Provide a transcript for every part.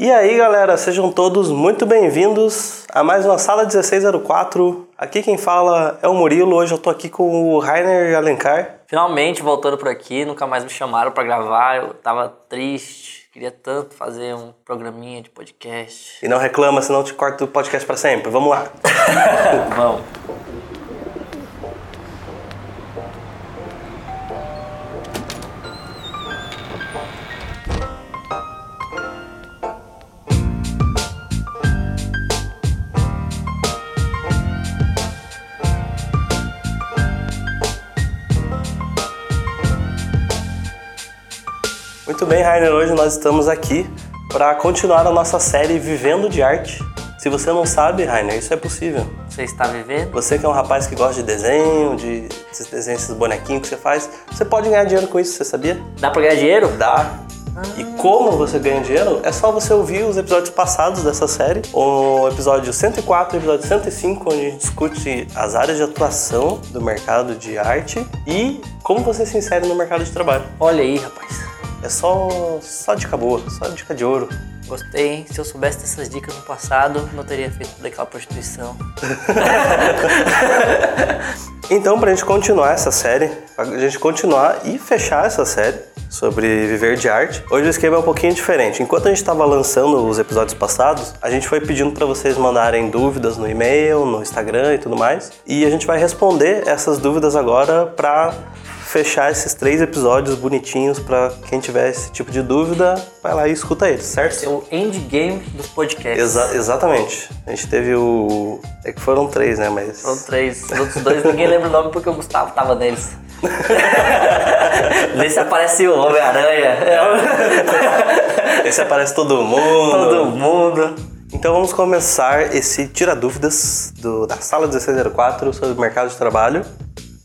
E aí, galera, sejam todos muito bem-vindos a mais uma Sala 1604. Aqui quem fala é o Murilo. Hoje eu tô aqui com o Rainer Alencar. Finalmente voltando por aqui, nunca mais me chamaram para gravar. Eu tava triste, queria tanto fazer um programinha de podcast. E não reclama, senão eu te corto o podcast para sempre. Vamos lá. Vamos. Bem, Rainer. Hoje nós estamos aqui para continuar a nossa série Vivendo de Arte. Se você não sabe, Rainer, isso é possível. Você está vivendo? Você que é um rapaz que gosta de desenho, de esses desenhos, esses bonequinhos que você faz, você pode ganhar dinheiro com isso, você sabia? Dá pra ganhar dinheiro? Dá. E como você ganha dinheiro? É só você ouvir os episódios passados dessa série, o episódio 104 e o episódio 105, onde a gente discute as áreas de atuação do mercado de arte e como você se insere no mercado de trabalho. Olha aí, rapaz. É só, só dica boa, só dica de ouro. Gostei, hein? Se eu soubesse dessas dicas no passado, não teria feito daquela prostituição. Então, pra gente continuar essa série, pra gente continuar e fechar essa série sobre viver de arte, hoje o esquema é um pouquinho diferente. Enquanto a gente estava lançando os episódios passados, a gente foi pedindo para vocês mandarem dúvidas no e-mail, no Instagram e tudo mais, e a gente vai responder essas dúvidas agora para fechar esses três episódios bonitinhos para quem tiver esse tipo de dúvida, vai lá e escuta eles, certo? Esse é o endgame dos podcasts. Exa- exatamente. A gente teve o. É que foram três, né? Mas. Foram três. Os outros dois ninguém lembra o nome porque o Gustavo tava neles. Nesse aparece o Homem-Aranha. Esse aparece todo mundo. Todo mundo. Então vamos começar esse Tira Dúvidas do, da Sala 1604 sobre o mercado de trabalho.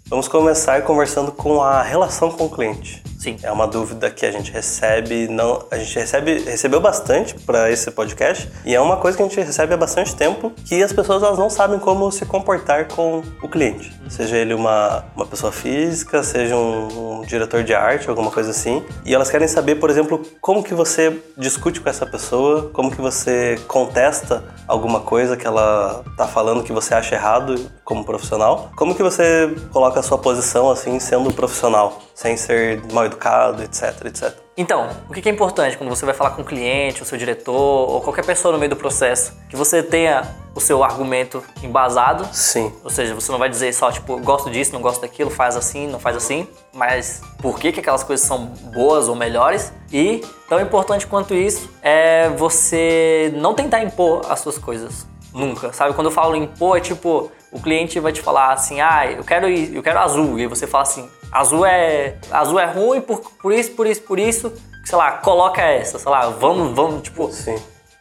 Vamos começar conversando com a relação com o cliente. Sim. É uma dúvida que a gente recebe, não, a gente recebe, recebeu bastante para esse podcast e é uma coisa que a gente recebe há bastante tempo que as pessoas elas não sabem como se comportar com o cliente, seja ele uma, uma pessoa física, seja um, um diretor de arte, alguma coisa assim, e elas querem saber, por exemplo, como que você discute com essa pessoa, como que você contesta alguma coisa que ela tá falando que você acha errado como profissional, como que você coloca a sua posição assim sendo profissional, sem ser mal educado, etc, etc. Então, o que é importante quando você vai falar com o cliente, o seu diretor ou qualquer pessoa no meio do processo? Que você tenha o seu argumento embasado, Sim. ou seja, você não vai dizer só tipo, gosto disso, não gosto daquilo, faz assim, não faz assim, mas por que, que aquelas coisas são boas ou melhores? E tão importante quanto isso é você não tentar impor as suas coisas. Nunca, sabe? Quando eu falo impor, é tipo, o cliente vai te falar assim, ah, eu quero, ir- eu quero azul. E você fala assim, azul é, azul é ruim por, por isso, por isso, por isso. Sei lá, coloca essa, sei lá, vamos, vamos, tipo, Sim.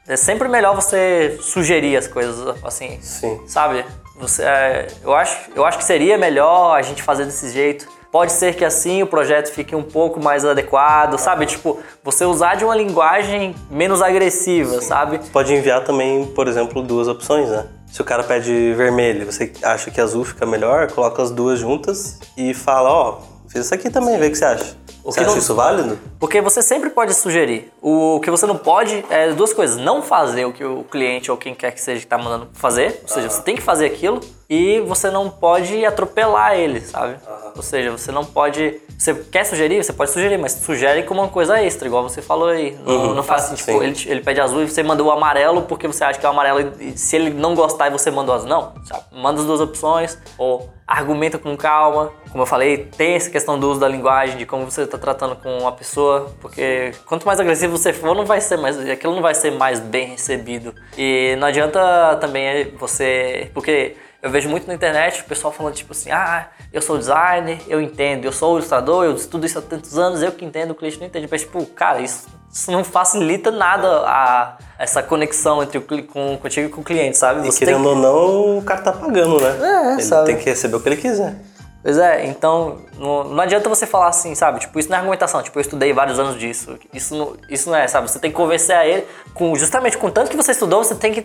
é sempre melhor você sugerir as coisas assim, Sim. sabe? Você, é, eu, acho, eu acho que seria melhor a gente fazer desse jeito. Pode ser que assim o projeto fique um pouco mais adequado, sabe? Tipo, você usar de uma linguagem menos agressiva, sabe? Pode enviar também, por exemplo, duas opções, né? Se o cara pede vermelho, você acha que azul fica melhor, coloca as duas juntas e fala, ó, fiz isso aqui também, vê o que você acha. Você que acha não- isso válido? Porque você sempre pode sugerir. O que você não pode é duas coisas. Não fazer o que o cliente ou quem quer que seja que tá mandando fazer. Ou seja, você tem que fazer aquilo. E você não pode atropelar ele, sabe? Ou seja, você não pode... Você quer sugerir? Você pode sugerir, mas sugere como uma coisa extra, igual você falou aí. Não, não faz assim, tipo, ele, ele pede azul e você manda o amarelo porque você acha que é o amarelo. E se ele não gostar e você manda o azul, não. sabe? Manda as duas opções. Ou argumenta com calma. Como eu falei, tem essa questão do uso da linguagem, de como você está tratando com uma pessoa, porque quanto mais agressivo você for, não vai ser mais, aquilo não vai ser mais bem recebido. E não adianta também você, porque eu vejo muito na internet o pessoal falando tipo assim, ah, eu sou designer, eu entendo, eu sou ilustrador, eu estudo isso há tantos anos, eu que entendo, o cliente não entende. Mas tipo, cara, isso, isso não facilita nada a, essa conexão entre o, com, contigo e com o cliente, sabe? E Você querendo ou não, o cara tá pagando, né? É, ele sabe. tem que receber o que ele quiser. Pois é, então não, não adianta você falar assim, sabe? Tipo, isso não é argumentação. Tipo, eu estudei vários anos disso. Isso não, isso não é, sabe? Você tem que convencer a ele, com, justamente com tanto que você estudou, você tem que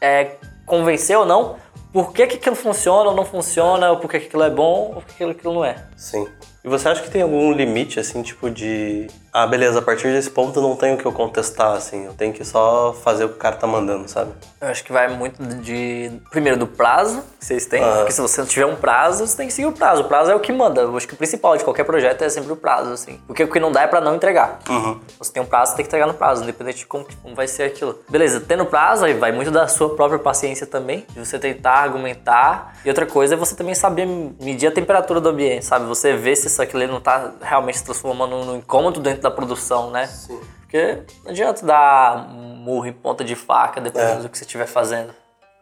é, convencer ou não por que, que aquilo funciona ou não funciona, ou por que, que aquilo é bom ou por que aquilo não é. Sim. E você acha que tem algum limite, assim, tipo de. Ah, beleza, a partir desse ponto eu não tenho o que eu contestar, assim. Eu tenho que só fazer o que o cara tá mandando, sabe? Eu acho que vai muito de. Primeiro, do prazo que vocês têm. Aham. Porque se você não tiver um prazo, você tem que seguir o prazo. O prazo é o que manda. Eu acho que o principal de qualquer projeto é sempre o prazo, assim. Porque o que não dá é pra não entregar. Você tem um prazo, você tem que entregar no prazo, independente de como, como vai ser aquilo. Beleza, tendo prazo, aí vai muito da sua própria paciência também, de você tentar argumentar. E outra coisa é você também saber medir a temperatura do ambiente, sabe? Você ver se isso aquilo ali não tá realmente se transformando num incômodo dentro da produção, né? Sim. Porque não adianta dar murro em ponta de faca dependendo É. do que você estiver fazendo.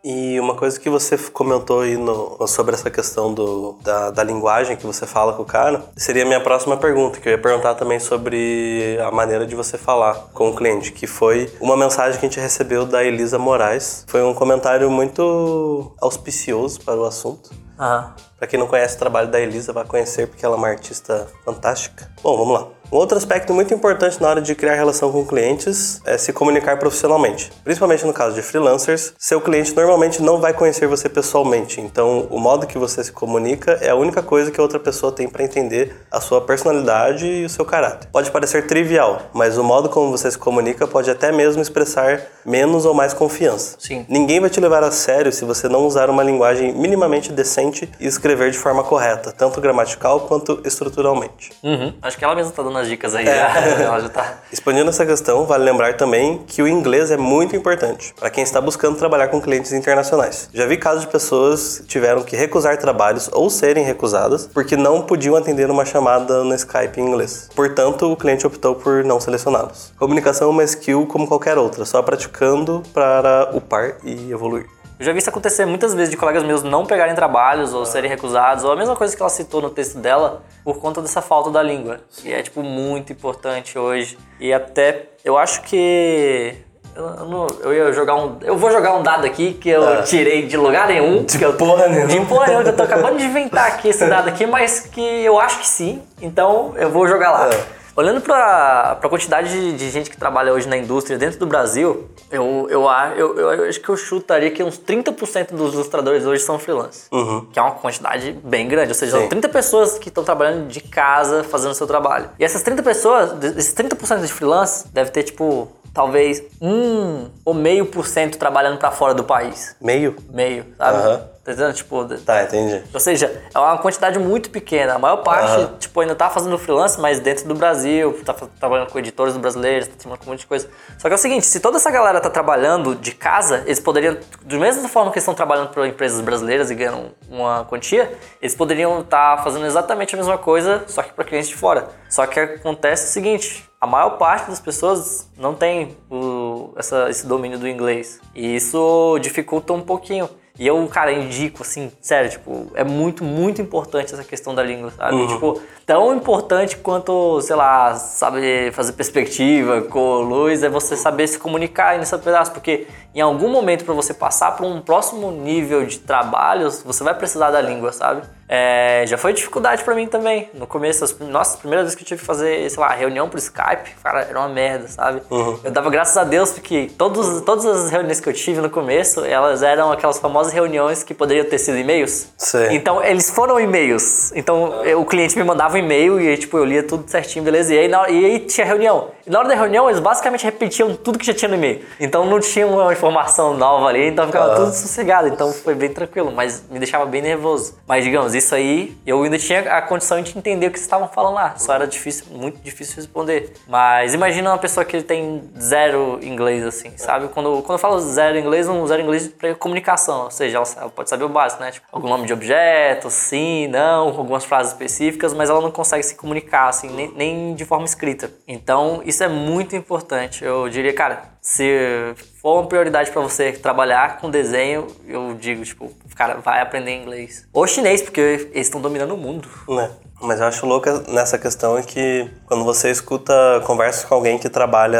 E uma coisa que você comentou aí no- sobre essa questão do, da, da linguagem que você fala com o cara, seria a minha próxima pergunta, que eu ia perguntar também sobre a maneira de você falar com o cliente, que foi uma mensagem que a gente recebeu da Elisa Moraes. Foi um comentário muito auspicioso para o assunto. Aham. Pra quem não conhece o trabalho da Elisa, vai conhecer porque ela é uma artista fantástica. Bom, vamos lá. Um outro aspecto muito importante na hora de criar relação com clientes é se comunicar profissionalmente. Principalmente no caso de freelancers, seu cliente normalmente não vai conhecer você pessoalmente. Então, o modo que você se comunica é a única coisa que a outra pessoa tem para entender a sua personalidade e o seu caráter. Pode parecer trivial, mas o modo como você se comunica pode até mesmo expressar menos ou mais confiança. Sim. Ninguém vai te levar a sério se você não usar uma linguagem minimamente decente e escrever de forma correta, tanto gramatical quanto estruturalmente. Uhum. Acho que ela mesma tá dando as dicas aí. É. Já. ela já tá. Expandindo essa questão, vale lembrar também que o inglês é muito importante para quem está buscando trabalhar com clientes internacionais. Já vi casos de pessoas que tiveram que recusar trabalhos ou serem recusadas porque não podiam atender uma chamada no Skype em inglês. Portanto, o cliente optou por não selecioná-los. Comunicação é uma skill como qualquer outra, só praticando para upar e evoluir. Eu já vi isso acontecer muitas vezes de colegas meus não pegarem trabalhos ou serem recusados, ou a mesma coisa que ela citou no texto dela, por conta dessa falta da língua. E é, tipo, muito importante hoje. E até, eu acho que. Eu, não- eu ia jogar um. Eu vou jogar um dado aqui que eu Ah. tirei de lugar nenhum. que eu, porra nenhuma. De porra nenhuma, que eu tô acabando de inventar aqui esse dado aqui, mas que eu acho que sim. Então eu vou jogar lá. É. Olhando para a quantidade de, de gente que trabalha hoje na indústria dentro do Brasil, eu, eu, eu, eu, acho que eu chutaria que uns 30% dos ilustradores hoje são freelance. Que é uma quantidade bem grande. Ou seja, Sim. são 30 pessoas que estão trabalhando de casa, fazendo o seu trabalho. E essas 30 pessoas, esses 30% de freelance, deve ter tipo, talvez um ou meio por cento trabalhando para fora do país. Meio? Meio, sabe? Aham. Tá entendendo? Tipo, Tá, entendi. ou seja, é uma quantidade muito pequena. A maior parte, Aham. tipo, ainda tá fazendo freelance, mas dentro do Brasil, tá trabalhando com editores do brasileiros, tá trabalhando com um monte de coisa. Só que é o seguinte, se toda essa galera tá trabalhando de casa, eles poderiam, da mesma forma que eles estão trabalhando para empresas brasileiras e ganhando uma quantia, eles poderiam estar fazendo exatamente a mesma coisa, só que para clientes de fora. Só que acontece o seguinte, a maior parte das pessoas não tem o- essa- esse domínio do inglês. E isso dificulta um pouquinho. E eu, cara, indico, assim, sério, tipo, é muito, muito importante essa questão da língua, sabe? Tipo, tão importante quanto, sei lá, saber fazer perspectiva com luz, é você saber se comunicar aí nesse pedaço, porque em algum momento para você passar para um próximo nível de trabalhos, você vai precisar da língua, sabe? É, já foi dificuldade para mim também. No começo, as, nossa, a primeira vez que eu tive que fazer, sei lá, reunião por Skype, cara, era uma merda, sabe? Eu dava graças a Deus porque todos, todas as reuniões que eu tive no começo, elas eram aquelas famosas reuniões que poderiam ter sido e-mails. Sei. Então, eles foram e-mails. Então, eu- o cliente me mandava um e-mail e tipo, eu lia tudo certinho, beleza? E aí, na e aí tinha reunião. E na hora da reunião, eles basicamente repetiam tudo que já tinha no e-mail. Então, não tinha uma informação nova ali, então ficava tudo sossegado. Então, foi bem tranquilo, mas me deixava bem nervoso. Mas, digamos, isso aí, eu ainda tinha a condição de entender o que vocês estavam falando lá. Só era difícil, muito difícil responder. Mas imagina uma pessoa que tem zero inglês, assim, sabe? Quando, quando eu falo zero inglês, um zero inglês para comunicação. Ou seja, ela, ela pode saber o básico, né? Tipo, algum nome de objeto, sim, não, algumas frases específicas, mas ela não consegue se comunicar, assim, nem, nem de forma escrita. Então, isso é muito importante. Eu diria, cara, se for uma prioridade para você trabalhar com desenho, eu digo, tipo, cara, vai aprender inglês. Ou chinês, porque eles estão dominando o mundo. Né? Mas eu acho louco nessa questão é que quando você escuta conversas com alguém que trabalha,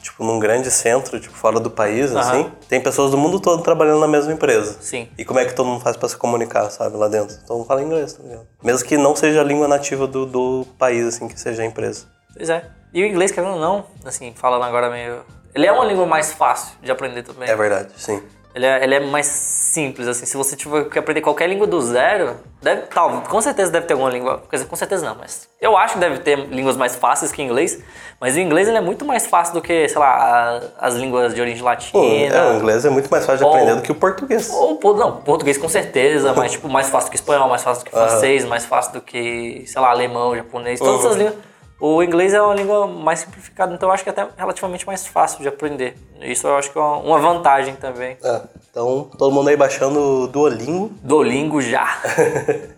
tipo, num grande centro, tipo, fora do país, assim, tem pessoas do mundo todo trabalhando na mesma empresa. Sim. E como é que todo mundo faz pra se comunicar, sabe, lá dentro? Todo mundo fala inglês, tá ligado? Mesmo que não seja a língua nativa do, do país, assim, que seja a empresa. Pois é. E o inglês, querendo ou não, assim, falando agora meio. Ele é uma língua mais fácil de aprender também. É verdade, sim. Ele é, ele é mais simples, assim. Se você tiver que aprender qualquer língua do zero, deve, tal, com certeza deve ter alguma língua. Quer dizer, com certeza não, mas eu acho que deve ter línguas mais fáceis que inglês. Mas o inglês ele é muito mais fácil do que, sei lá, a- as línguas de origem latina. Pô, é, o inglês é muito mais fácil de Ou- aprender do que o português. Ou, não, português com certeza, mas tipo, mais fácil do que espanhol, mais fácil do que francês, mais fácil do que, sei lá, alemão, japonês, todas Uhum. essas línguas. O inglês é uma língua mais simplificada, então eu acho que é até relativamente mais fácil de aprender. Isso eu acho que é uma vantagem também. É, então, todo mundo aí baixando o Duolingo. Duolingo já.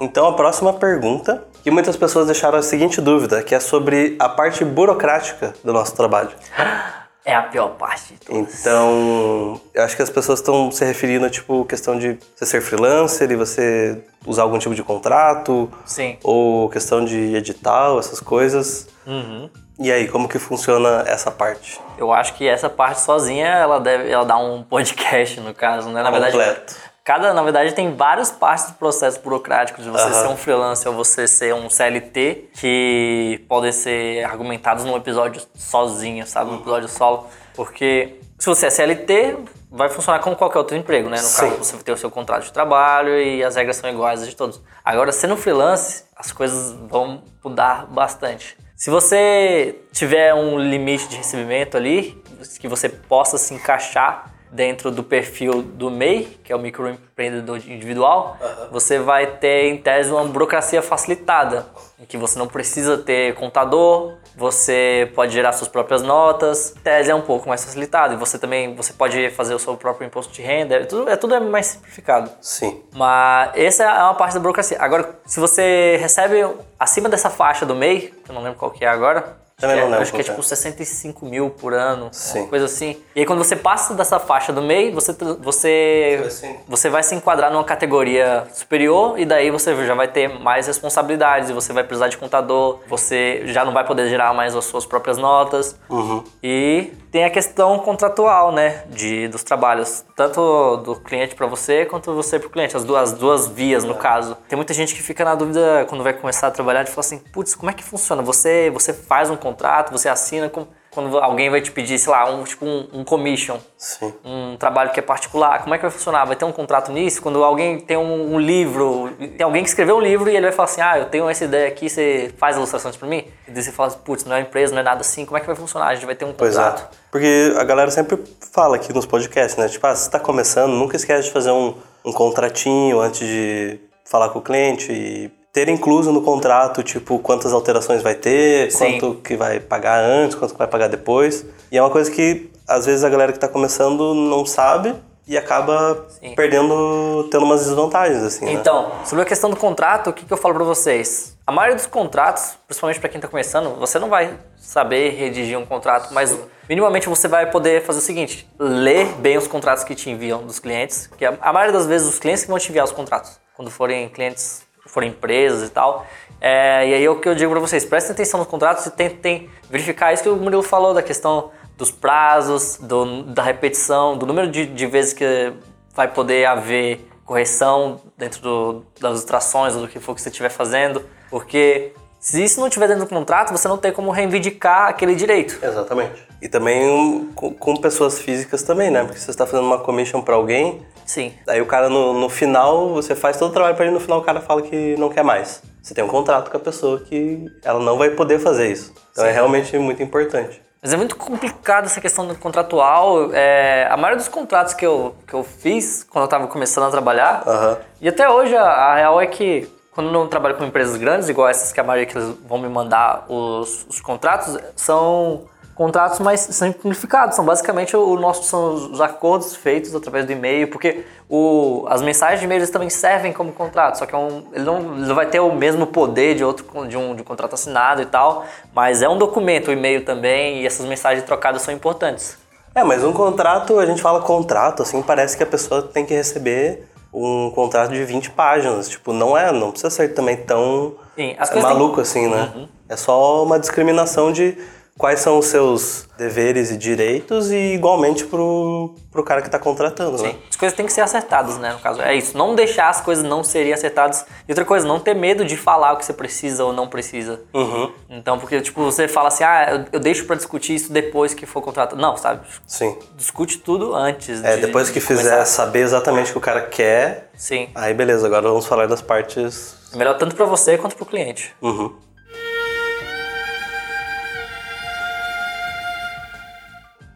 Então, a próxima pergunta, que muitas pessoas deixaram a seguinte dúvida, que é sobre a parte burocrática do nosso trabalho. É a pior parte de tudo. Então, eu acho que as pessoas estão se referindo a, tipo, questão de você ser freelancer e você usar algum tipo de contrato, Sim. ou questão de edital, essas coisas. Uhum. E aí, como que funciona essa parte? Eu acho que essa parte sozinha, ela deve, ela dá um podcast no caso, né? Na verdade, Completo. Cada, na verdade, tem várias partes do processo burocrático de você Aham. ser um freelancer ou você ser um CLT que podem ser argumentados num episódio sozinho, sabe? Num episódio solo. Porque se você é CLT, vai funcionar como qualquer outro emprego, né? No Sim. caso, você tem o seu contrato de trabalho e as regras são iguais de todos. Agora, sendo freelance, as coisas vão mudar bastante. Se você tiver um limite de recebimento ali, que você possa se encaixar dentro do perfil do MEI, que é o microempreendedor individual, você vai ter, em tese, uma burocracia facilitada, em que você não precisa ter contador, você pode gerar suas próprias notas, em tese é um pouco mais facilitado, e você também você pode fazer o seu próprio imposto de renda, é tudo é, tudo é mais simplificado. Sim. Mas essa é uma parte da burocracia. Agora, se você recebe acima dessa faixa do MEI, que eu não lembro qual que é agora, Também acho não que é- lembro acho que é tipo 65 mil por ano, Sim. coisa assim. E aí quando você passa dessa faixa do MEI, você, você, Vai sim. você vai se enquadrar numa categoria superior e daí você já vai ter mais responsabilidades e você vai precisar de contador, você já não vai poder gerar mais as suas próprias notas. Uhum. E tem a questão contratual, né, de, dos trabalhos, tanto do cliente para você quanto você para o cliente, as duas, as duas vias no caso. Tem muita gente que fica na dúvida quando vai começar a trabalhar de falar assim, putz, como é que funciona? Você, você faz um contrato, você assina com, quando alguém vai te pedir, sei lá, um tipo um, um commission, Sim. um trabalho que é particular, como é que vai funcionar? Vai ter um contrato nisso? Quando alguém tem um, um livro, tem alguém que escreveu um livro e ele vai falar assim, ah, eu tenho essa ideia aqui, você faz ilustrações para mim? E daí você fala, putz, não é empresa, não é nada assim, como é que vai funcionar? A gente vai ter um Pois contrato. é. Porque a galera sempre fala aqui nos podcasts, né? Tipo, ah, você tá começando, nunca esquece de fazer um, um contratinho antes de falar com o cliente e ter incluso no contrato, tipo, quantas alterações vai ter, Sim. quanto que vai pagar antes, quanto que vai pagar depois. E é uma coisa que, às vezes, a galera que tá começando não sabe e acaba Sim. perdendo, tendo umas desvantagens, assim, né? Então, sobre a questão do contrato, o que, que eu falo pra vocês? A maioria dos contratos, principalmente pra quem tá começando, você não vai saber redigir um contrato, mas minimamente você vai poder fazer o seguinte: ler bem os contratos que te enviam dos clientes, que a, a maioria das vezes os clientes que vão te enviar os contratos, quando forem clientes, forem empresas e tal. É, e aí é o que eu digo pra vocês: prestem atenção nos contratos e tentem verificar isso que o Murilo falou da questão dos prazos, do- da repetição, do número de, de vezes que vai poder haver correção dentro do- das ilustrações ou do que for que você estiver fazendo, porque se isso não estiver dentro do contrato, você não tem como reivindicar aquele direito. Exatamente. E também com, com pessoas físicas também, né? Porque você está fazendo uma commission para alguém, Sim. Aí o cara no, no final, você faz todo o trabalho pra ele, no final o cara fala que não quer mais. Você tem um contrato com a pessoa que ela não vai poder fazer isso. Então é realmente muito importante. Mas é muito complicado essa questão do contratual. É, a maioria dos contratos que eu, que eu fiz quando eu estava começando a trabalhar, Aham. e até hoje a, a real é que quando eu não trabalho com empresas grandes, igual essas que a maioria que eles vão me mandar os, os contratos, são contratos mais simplificados. São basicamente o nosso são os acordos feitos através do e-mail, porque o, as mensagens de e-mail também servem como contrato, só que é um, ele, não, ele não vai ter o mesmo poder de outro de um, de um contrato assinado e tal, mas é um documento o e-mail também e essas mensagens trocadas são importantes. É, mas um contrato, a gente fala contrato, assim, parece que a pessoa tem que receber um contrato de 20 páginas. Tipo, não é, não precisa ser também tão Sim, maluco assim, né? É só uma discriminação de quais são os seus deveres e direitos e igualmente pro, pro cara que tá contratando, né? Sim. As coisas têm que ser acertadas, né? No caso, é isso. Não deixar as coisas não serem acertadas. E outra coisa, não ter medo de falar o que você precisa ou não precisa. Uhum. Então, porque, tipo, você fala assim, ah, eu, eu deixo pra discutir isso depois que for contratado. Não, sabe? Sim. Discute tudo antes. É, de- depois de que fizer começar. saber exatamente o que o cara quer, Sim. aí beleza, agora vamos falar das partes. É melhor tanto pra você quanto pro cliente. Uhum.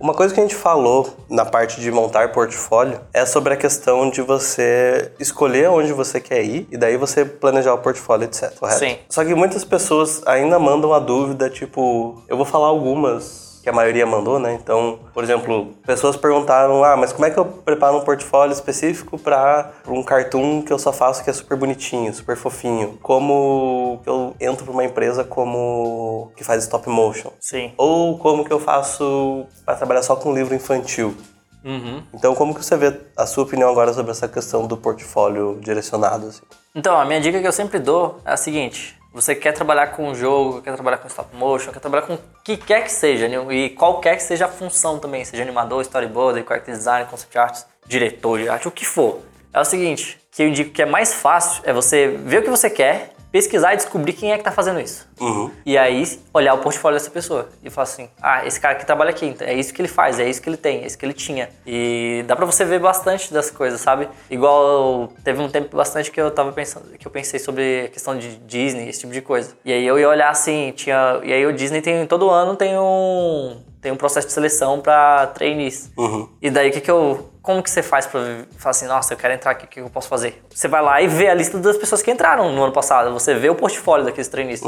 Uma coisa que a gente falou na parte de montar portfólio é sobre a questão de você escolher onde você quer ir e daí você planejar o portfólio, etc. Correto? Sim. Só que muitas pessoas ainda mandam a dúvida, tipo, eu vou falar algumas que a maioria mandou, né? Então, por exemplo, pessoas perguntaram: ah, mas como é que eu preparo um portfólio específico para um cartoon que eu só faço que é super bonitinho, super fofinho? Como que eu entro para uma empresa como que faz stop motion? Sim. Ou como que eu faço para trabalhar só com livro infantil? Uhum. Então, como que você vê a sua opinião agora sobre essa questão do portfólio direcionado? Assim? Então, a minha dica que eu sempre dou é a seguinte: você quer trabalhar com um jogo, quer trabalhar com stop motion, quer trabalhar com o que quer que seja, né? e qualquer que seja a função também, seja animador, storyboarder, character design, concept art, diretor de arte, o que for. É o seguinte, que eu indico que é mais fácil é você ver o que você quer, pesquisar e descobrir quem é que tá fazendo isso. Uhum. E aí olhar o portfólio dessa pessoa e falar assim: ah, esse cara que trabalha aqui, então é isso que ele faz, é isso que ele tem, é isso que ele tinha. E dá pra você ver bastante das coisas, sabe? Igual teve um tempo bastante que eu tava pensando, que eu pensei sobre a questão de Disney, esse tipo de coisa. E aí eu ia olhar assim, tinha. E aí o Disney tem todo ano tem um. Tem um processo de seleção pra trainees. Uhum. E daí o que que eu. Como que você faz pra falar assim, nossa, eu quero entrar aqui, o que eu posso fazer? Você vai lá e vê a lista das pessoas que entraram no ano passado. Você vê o portfólio daqueles trainees.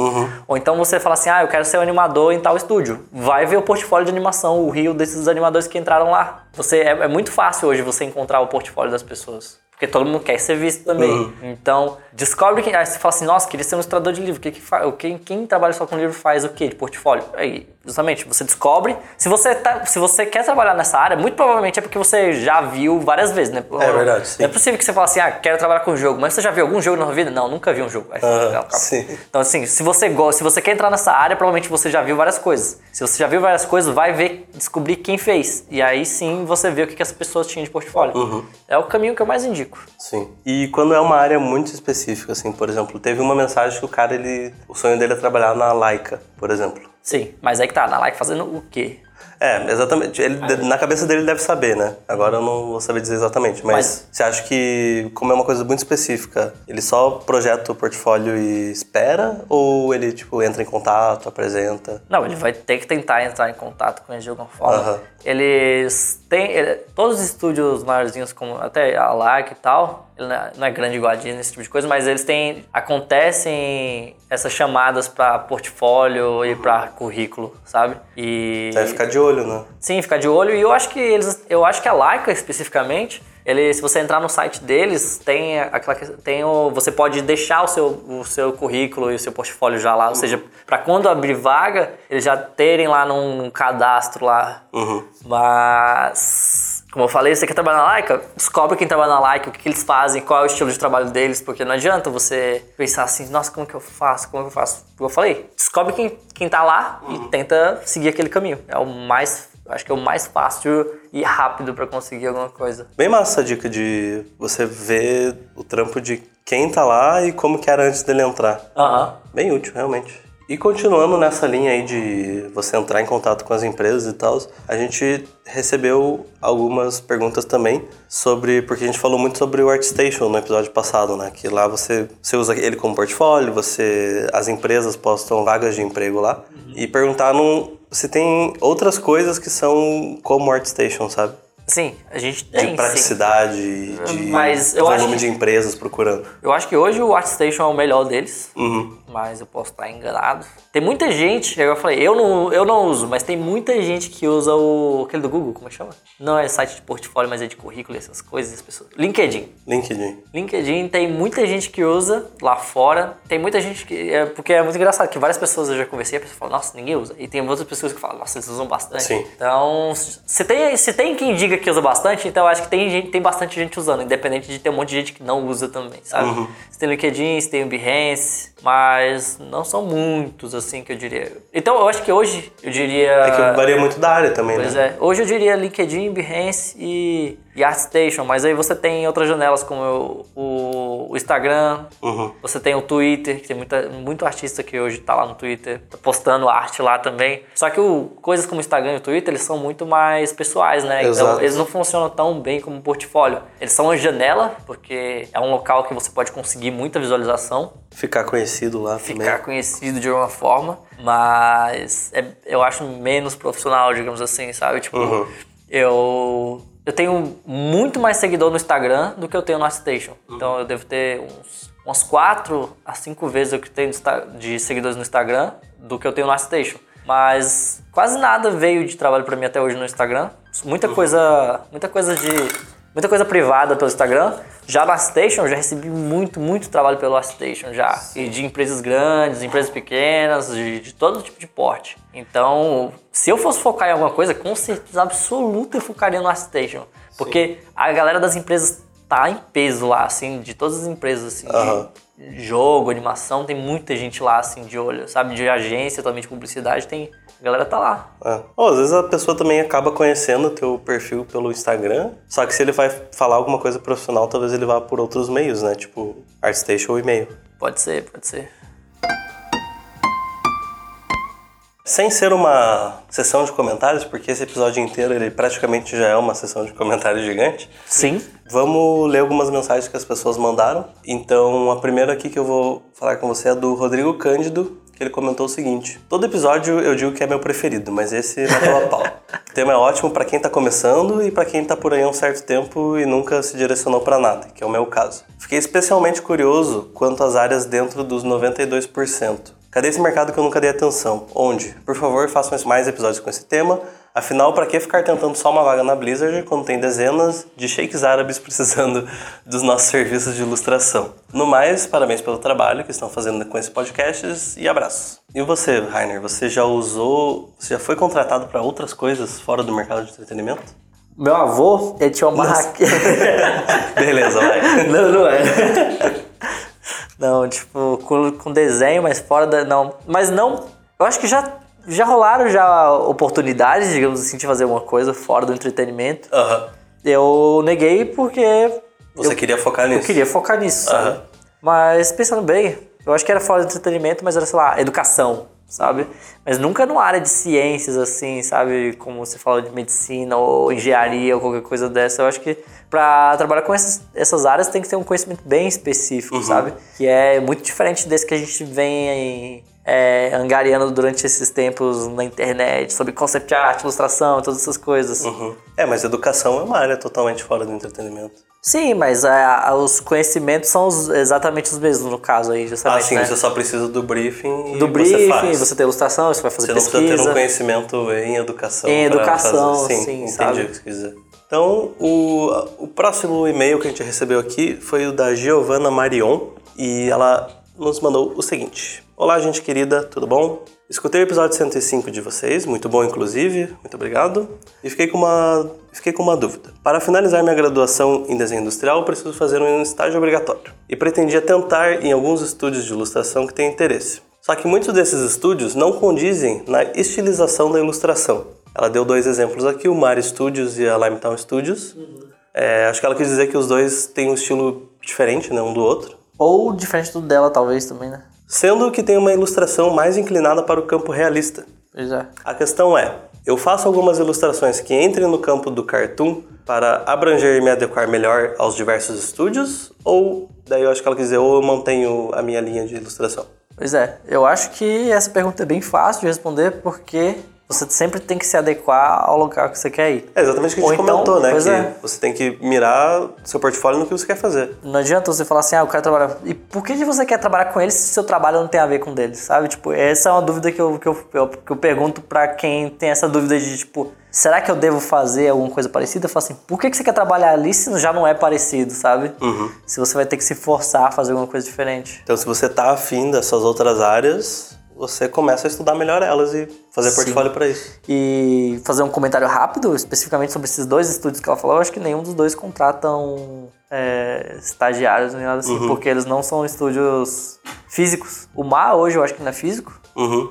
Ou então você fala assim, ah, eu quero ser um animador em tal estúdio. Vai ver o portfólio de animação, o rio desses animadores que entraram lá. Você, é, é muito fácil hoje você encontrar o portfólio das pessoas. Porque todo mundo quer ser visto também. Então, descobre quem. Aí você fala assim, nossa, queria ser um ilustrador de livro. O que que fa... quem, quem trabalha só com livro faz o quê? De portfólio? Aí, justamente, você descobre. Se você, tá, se você quer trabalhar nessa área, muito provavelmente é porque você já viu várias vezes, né? É verdade, sim. Não é possível que você fale assim, ah, quero trabalhar com jogo, mas você já viu algum jogo na sua vida? Não, nunca vi um jogo. Sim. Então, assim, se você gosta, se você quer entrar nessa área, provavelmente você já viu várias coisas. Se você já viu várias coisas, vai ver, descobrir quem fez. E aí sim você vê o que, que as pessoas tinham de portfólio. Uhum. É o caminho que eu mais indico. Sim. E quando é uma área muito específica, assim, por exemplo, teve uma mensagem que o cara, ele. O sonho dele é trabalhar na Laika, por exemplo. Sim, mas aí que tá, na like fazendo o quê? É, exatamente. Ele, na cabeça dele ele deve saber, né? Agora eu não vou saber dizer exatamente. Mas, Mas- você acha que, como é uma coisa muito específica, ele só projeta o portfólio e espera? Ou ele, tipo, entra em contato, apresenta? Não, ele vai ter que tentar entrar em contato com eles de alguma forma. Aham. Eles têm. ele- todos os estúdios maiorzinhos, como até a Lark e tal, ele não é, não é grande igual a Disney, esse tipo de coisa, mas eles têm. Acontecem essas chamadas pra portfólio e pra currículo, sabe? E. Deve ficar de olho, né? Sim, ficar de olho. E eu acho que eles. Eu acho que a Laika especificamente. Ele, se você entrar no site deles, tem aquela que- tem o, você pode deixar o seu, o seu currículo e o seu portfólio já lá, ou seja, para quando abrir vaga, eles já terem lá num, num cadastro lá. Uhum. Mas, como eu falei, você quer trabalhar na Laika? Descobre quem trabalha na Laika, o que, que eles fazem, qual é o estilo de trabalho deles, porque não adianta você pensar assim, nossa, como que eu faço, como que eu faço? Como eu falei, descobre quem, quem tá lá e tenta seguir aquele caminho. É o mais, acho que é o mais fácil e rápido para conseguir alguma coisa. Bem massa essa dica de você ver o trampo de quem tá lá e como que era antes dele entrar. Aham. Bem útil, realmente. E continuando nessa linha aí de você entrar em contato com as empresas e tal, a gente recebeu algumas perguntas também sobre, porque a gente falou muito sobre o ArtStation no episódio passado, né? Que lá você, você usa ele como portfólio, você, as empresas postam vagas de emprego lá. E perguntaram se tem outras coisas que são como o ArtStation, sabe? Sim, a gente De tem, sim. praticidade, de Mas eu volume acho de empresas procurando. Eu acho que hoje o ArtStation é o melhor deles. Uhum. mas eu posso estar enganado. Tem muita gente, eu falei, eu não, eu não uso, mas tem muita gente que usa o aquele do Google, como é que chama? Não é site de portfólio, mas é de currículo, essas coisas, as pessoas. LinkedIn. LinkedIn. LinkedIn tem muita gente que usa lá fora. Tem muita gente que. É, porque é muito engraçado que várias pessoas eu já conversei, a pessoa fala, nossa, ninguém usa. E tem outras pessoas que falam, nossa, eles usam bastante. Sim. Então, se tem, se tem quem diga diga que usa bastante, então eu acho que tem, gente, tem bastante gente usando, independente de ter um monte de gente que não usa também, sabe? Uhum. Você tem o LinkedIn, você tem o Behance, mas não são muitos, assim, que eu diria. Então eu acho que hoje eu diria. É que varia muito da área também, Pois né? é. Hoje eu diria LinkedIn, Behance e, e ArtStation, mas aí você tem outras janelas como o, o- Instagram, Uhum. você tem o Twitter, que tem muita, muito artista que hoje tá lá no Twitter, tá postando arte lá também. Só que o, coisas como o Instagram e o Twitter, eles são muito mais pessoais, né? Então Exato. eles não funcionam tão bem como um portfólio. Eles são uma janela, porque é um local que você pode conseguir muita visualização, Ficar conhecido lá também. ficar conhecido de alguma forma, mas é- eu acho menos profissional, digamos assim, sabe? Tipo, Uhum. eu, eu tenho muito mais seguidor no Instagram do que eu tenho no ArtStation. Então eu devo ter uns, umas 4 a 5 vezes o que tenho de seguidores no Instagram do que eu tenho no ArtStation. Mas quase nada veio de trabalho pra mim até hoje no Instagram. Muita coisa, muita coisa de muita coisa privada pelo Instagram. Já no ArtStation eu já recebi muito, muito trabalho pelo ArtStation já. E de empresas grandes, empresas pequenas, de, de todo tipo de porte. Então, se eu fosse focar em alguma coisa, com certeza absoluta eu focaria no ArtStation. Porque a galera das empresas tá em peso lá, assim, de todas as empresas, assim, de- Aham. jogo, animação, tem muita gente lá, assim, de olho, sabe? De agência também, de publicidade, tem... A galera tá lá. É. Ou, às vezes a pessoa também acaba conhecendo o teu perfil pelo Instagram, só que se ele vai falar alguma coisa profissional, talvez ele vá por outros meios, né? Tipo ArtStation ou e-mail. Pode ser, pode ser. Sem ser uma sessão de comentários, porque esse episódio inteiro ele praticamente já é uma sessão de comentários gigante, Sim. vamos ler algumas mensagens que as pessoas mandaram. Então, a primeira aqui que eu vou falar com você é do Rodrigo Cândido, que ele comentou o seguinte: Todo episódio eu digo que é meu preferido, mas esse matou a pau. O tema é ótimo pra quem tá começando e pra quem tá por aí há um certo tempo e nunca se direcionou pra nada, que é o meu caso. Fiquei especialmente curioso quanto às áreas dentro dos 92%. Cadê esse mercado que eu nunca dei atenção? Onde? Por favor, façam mais episódios com esse tema. Afinal, para que ficar tentando só uma vaga na Blizzard quando tem dezenas de sheiks árabes precisando dos nossos serviços de ilustração? No mais, parabéns pelo trabalho que estão fazendo com esses podcasts e abraços. E você, Rainer, você já usou, você já foi contratado para outras coisas fora do mercado de entretenimento? Meu avô, ele tinha uma barraquinha. Beleza, vai. não, não é. não, tipo, com, com desenho, mas fora da. Não. Mas não. Eu acho que já, já rolaram já oportunidades, digamos assim, de fazer alguma coisa fora do entretenimento. Aham. Eu neguei porque Você queria focar nisso? eu queria focar nisso, sabe? Aham. Mas pensando bem, eu acho que era fora do entretenimento, mas era, sei lá, educação, sabe? Mas nunca numa área de ciências, assim, sabe? Como você falou de medicina ou engenharia ou qualquer coisa dessa. Eu acho que pra trabalhar com essas, essas áreas tem que ter um conhecimento bem específico, sabe? Que é muito diferente desse que a gente vem é, angariando durante esses tempos na internet, sobre concept art, ilustração, todas essas coisas. Uhum. É, mas educação é uma área totalmente fora do entretenimento. Sim, mas é, os conhecimentos são os- exatamente os mesmos no caso aí, Ah, justamente, sim, né? você só precisa do briefing e do você briefing, faz. você, tem ilustração, você vai fazer Você não precisa pesquisa. ter um conhecimento em educação. Em educação, fazer. Sim, sim, entendi sabe? o que você quis dizer. Então, o, o próximo e-mail que a gente recebeu aqui foi o da Giovanna Marion e ela nos mandou o seguinte: Olá, gente querida, tudo bom? Escutei o episódio 105 de vocês, muito bom inclusive, muito obrigado. E fiquei com uma, fiquei com uma dúvida. Para finalizar minha graduação em desenho industrial, preciso fazer um estágio obrigatório. E pretendia tentar em alguns estúdios de ilustração que têm interesse. Só que muitos desses estúdios não condizem na estilização da ilustração. Ela deu dois exemplos aqui, o Mar Studios e a Limetown Studios. É, acho que ela quis dizer que os dois têm um estilo diferente, né, um do outro. Ou diferente do dela, talvez, também, né? Sendo que tem uma ilustração mais inclinada para o campo realista. Pois é. A questão é, eu faço algumas ilustrações que entrem no campo do cartoon para abranger e me adequar melhor aos diversos estúdios? Ou, daí eu acho que ela quis dizer, ou eu mantenho a minha linha de ilustração? Pois é, eu acho que essa pergunta é bem fácil de responder porque você sempre tem que se adequar ao local que você quer ir. É exatamente o que a gente Ou então, comentou, né? Que é. você tem que mirar seu portfórlio no que você quer fazer. Não adianta você falar assim, ah, eu quero trabalhar. E por que você quer trabalhar com eles se seu trabalho não tem a ver com deles, sabe? Tipo, essa é uma dúvida que eu, que eu, eu- que eu pergunto pra quem tem essa dúvida de, tipo, será que eu devo fazer alguma coisa parecida? Eu falo assim, por que que você quer trabalhar ali se já não é parecido, sabe? Se você vai ter que se forçar a fazer alguma coisa diferente. Então, se você tá afim dessas outras áreas, você começa a estudar melhor elas e fazer Sim. portfólio para isso. E fazer um comentário rápido, especificamente sobre esses dois estúdios que ela falou, eu acho que nenhum dos dois contratam é, estagiários nem nada assim, Uhum. porque eles não são estúdios físicos. O Mar hoje eu acho que não é físico, Uhum.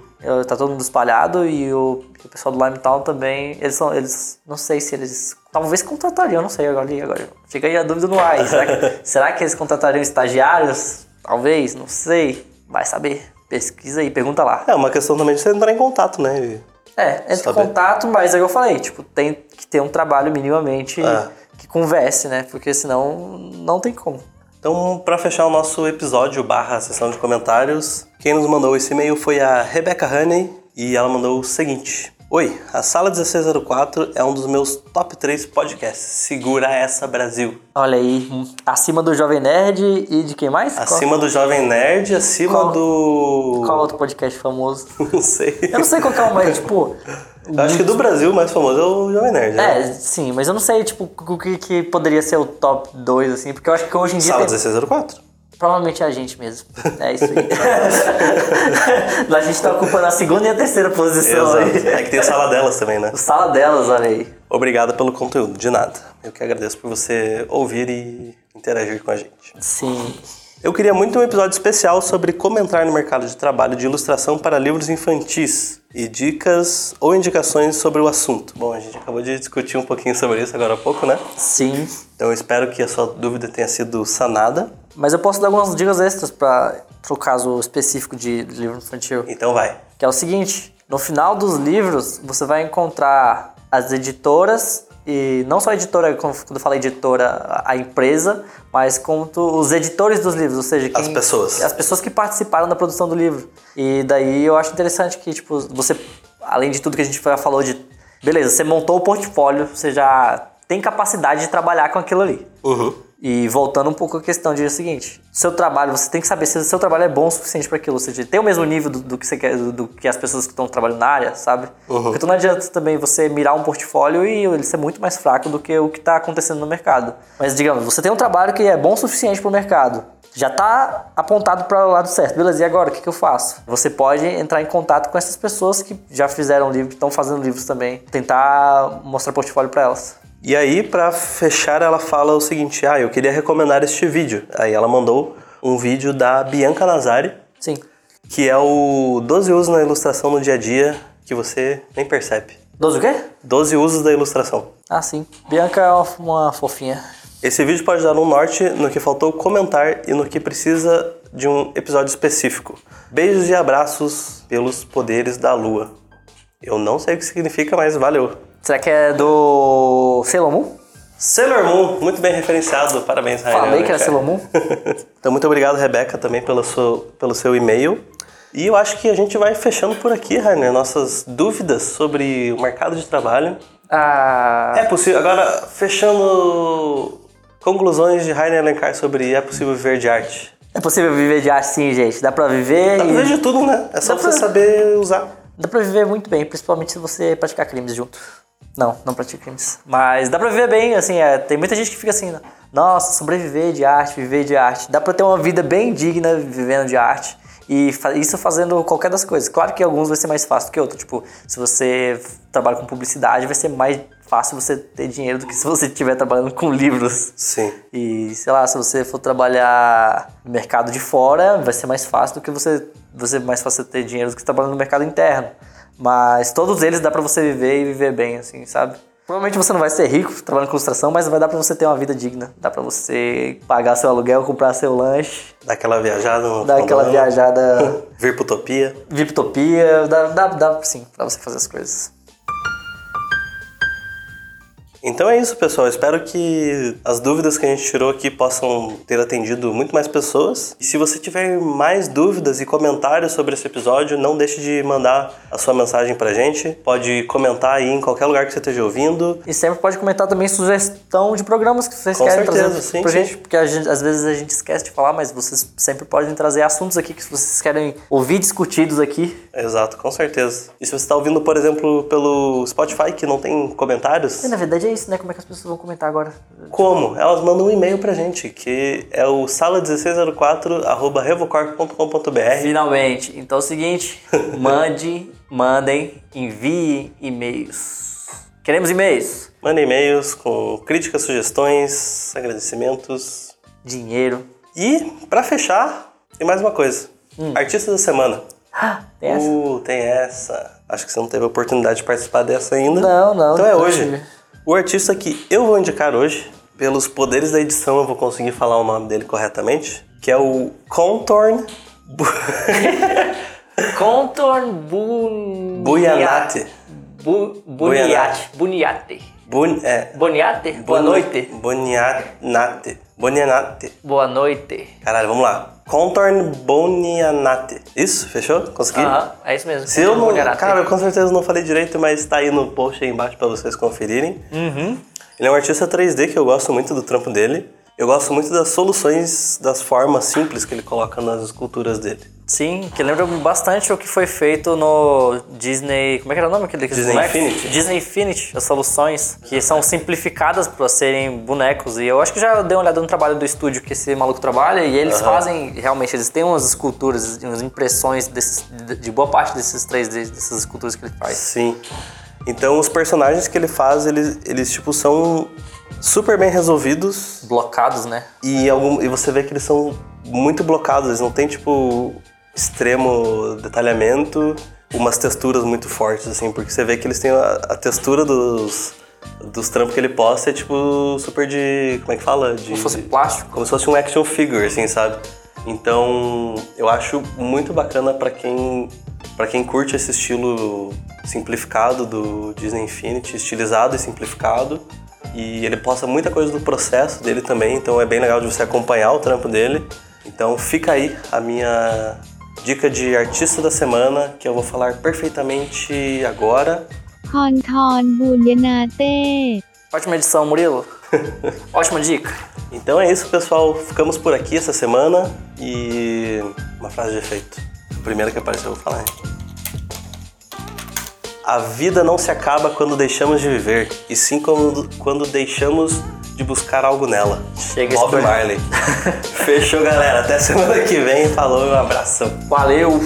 tá todo mundo espalhado e o, o pessoal do Limetown também, eles são, eles, não sei se eles, talvez contratariam, não sei agora, agora fica aí a dúvida no ar, será que, será que eles contratariam estagiários? Talvez, não sei, vai saber, pesquisa aí, pergunta lá. É uma questão também de você entrar em contato, né? E- É, entre Saber. contato, mas é o que eu falei, tipo, tem que ter um trabalho minimamente É. que converse, né? Porque senão não tem como. Então, para fechar o nosso episódio barra sessão de comentários, quem nos mandou esse e-mail foi a Rebecca Honey e ela mandou o seguinte. Oi, a Sala 1604 é um dos meus top 3 podcasts. Segura essa, Brasil. Olha aí, acima do Jovem Nerd e de quem mais? Acima do Jovem Nerd, acima Qual- do... Qual, qual outro podcast famoso? Não sei. Eu não sei qual que é o mais, tipo... Eu acho que do Brasil o mais famoso é o Jovem Nerd. né? É, sim, mas eu não sei, tipo, o que, que poderia ser o top 2, assim, porque eu acho que hoje em dia Sala tem- 1604. Provavelmente é a gente mesmo. É isso aí. a gente tá ocupando a segunda e a terceira posição Exato. aí. É que tem a sala delas também, né? Sala delas, olha aí. Obrigado pelo conteúdo, de nada. Eu que agradeço por você ouvir e interagir com a gente. Sim. Eu queria muito um episódio especial sobre como entrar no mercado de trabalho de ilustração para livros infantis e dicas ou indicações sobre o assunto. Bom, a gente acabou de discutir um pouquinho sobre isso agora há pouco, né? Sim. Então eu espero que a sua dúvida tenha sido sanada. Mas eu posso dar algumas dicas extras para o caso específico de livro infantil. Então vai. Que é o seguinte: no final dos livros você vai encontrar as editoras e não só a editora, quando eu falo editora, a- empresa, mas como tu- os editores dos livros, ou seja, As quem- pessoas. as pessoas que participaram da produção do livro. E daí eu acho interessante que tipo você, além de tudo que a gente já falou de, beleza, você montou o portfólio, você já tem capacidade de trabalhar com aquilo ali. Uhum. E voltando um pouco à questão de o seguinte, seu trabalho, você tem que saber se o seu trabalho é bom o suficiente para aquilo, ou seja, tem o mesmo nível do, do que você quer, do, do que as pessoas que estão trabalhando na área, sabe? Porque tu não adianta também você mirar um portfólio e ele ser muito mais fraco do que o que está acontecendo no mercado. Mas digamos, você tem um trabalho que é bom o suficiente para o mercado. Já está apontado para o lado certo. Beleza, e agora? O que, que eu faço? Você pode entrar em contato com essas pessoas que já fizeram livro, que estão fazendo livros também. Tentar mostrar portfólio para elas. E aí, pra fechar, ela fala o seguinte: Ah, eu queria recomendar este vídeo. Aí ela mandou um vídeo da Bianca Nazari, Sim. que é o 12 usos na ilustração no dia a dia que você nem percebe. 12 o quê? 12 usos da ilustração. Ah, sim. Bianca é uma, uma fofinha. Esse vídeo pode dar um norte no que faltou comentar e no que precisa de um episódio específico. Beijos e abraços pelos poderes da lua. Eu não sei o que significa, mas valeu. Será que é do Sailor Moon? Sailor Moon, muito bem referenciado. Parabéns, Rainer. Falei que era. Sailor Moon. Então, muito obrigado, Rebeca, também pelo seu, pelo seu e-mail. E eu acho que a gente vai fechando por aqui, Rainer, nossas dúvidas sobre o mercado de trabalho. Ah, É possível. Agora, fechando conclusões de Rainer Alencar sobre é possível viver de arte. é possível viver de arte sim, gente. Dá pra viver Dá pra viver de tudo, né? É só Dá você pra- saber usar. Dá pra viver muito bem, principalmente se você praticar crimes junto. Não, não pratica crimes. Mas dá pra viver bem, assim, é, tem muita gente que fica assim, nossa, sobreviver de arte, viver de arte. Dá pra ter uma vida bem digna vivendo de arte. E isso fazendo qualquer das coisas. Claro que alguns vai ser mais fácil do que outros. Tipo, se você trabalha com publicidade, vai ser mais fácil você ter dinheiro do que se você estiver trabalhando com livros. Sim. E, sei lá, se você for trabalhar no mercado de fora, vai ser mais fácil do que você, você mais fácil ter dinheiro do que trabalhando no mercado interno. Mas todos eles dá pra você viver e viver bem, assim, sabe? Provavelmente você não vai ser rico trabalhando com ilustração, mas vai dar pra você ter uma vida digna. Dá pra você pagar seu aluguel, comprar seu lanche, Dá aquela viajada dar aquela viajada Vir pra utopia. Viptopia, dá, dá, dá sim, pra você fazer as coisas. Então é isso, pessoal. Espero que as dúvidas que a gente tirou aqui possam ter atendido muito mais pessoas. E se você tiver mais dúvidas e comentários sobre esse episódio, não deixe de mandar a sua mensagem pra gente. Pode comentar aí em qualquer lugar que você esteja ouvindo. E sempre pode comentar também sugestão de programas que vocês Com querem certeza, trazer sim, pra sim. gente, porque gente- às vezes a gente esquece de falar, mas vocês sempre podem trazer assuntos aqui que vocês querem ouvir discutidos aqui. Exato, com certeza. E se você está ouvindo, por exemplo, pelo Spotify, que não tem comentários, E, na verdade é isso, né? Como é que as pessoas vão comentar agora? Como? Elas mandam um e-mail pra gente, que é o sala1604.revocorp.com.br. Finalmente. Então é o seguinte, mande, mandem, enviem e-mails. Queremos e-mails. Mandem e-mails com críticas, sugestões, agradecimentos. Dinheiro. E, pra fechar, tem mais uma coisa. Artista da semana. Ah, tem essa? Uh, tem essa. Acho que você não teve a oportunidade de participar dessa ainda. Não, não, Então é hoje. tive. O artista que eu vou indicar hoje, pelos poderes da edição eu vou conseguir falar o nome dele corretamente, que é o Contorn Contorn Bun... Buianate. Bu... Buniate. Buniate. Bun, é, Boniate? Boa noite. Bonianate. Bonianate. Boa noite. Caralho, vamos lá. Contorn Bonianate. Isso? Fechou? Consegui? Aham, é isso mesmo. Se eu não. Cara, eu com certeza não falei direito, mas tá aí no post aí embaixo pra vocês conferirem. Uhum. Ele é um artista 3D que eu gosto muito do trampo dele. Eu gosto muito das soluções, das formas simples que ele coloca nas esculturas dele. Sim, que lembra bastante o que foi feito no Disney. Como é que era o nome aquele Disney boneco? Infinity. Disney Infinity, as soluções que são simplificadas para serem bonecos. E eu acho que já dei uma olhada no trabalho do estúdio que esse maluco trabalha e eles fazem, realmente, eles têm umas esculturas, umas impressões desses, de, de boa parte desses 3D, dessas esculturas que ele faz. Sim. Então os personagens que ele faz, eles, eles tipo são super bem resolvidos Blocados, né? e, algum, e você vê que eles são muito blocados, eles não têm tipo extremo detalhamento, umas texturas muito fortes assim, porque você vê que eles têm a, a textura dos dos trampos que ele posta é tipo super de, como é que fala? De Como se fosse plástico. como se fosse um action figure, assim, sabe? Então, eu acho muito bacana pra quem para quem curte esse estilo simplificado do Disney Infinity, estilizado e simplificado. E ele posta muita coisa do processo dele também, então é bem legal de você acompanhar o trampo dele. Então, fica aí a minha dica de artista da semana que eu vou falar perfeitamente agora. Con Ton Ótima edição, Murilo. Ótima dica. Então é isso, pessoal. Ficamos por aqui essa semana e uma frase de efeito. A primeira que apareceu eu vou falar. A vida não se acaba quando deixamos de viver, e sim quando, quando deixamos de buscar algo nela. Chega Bob Marley. Fechou, galera. Até semana que vem. Falou, um abração. Valeu!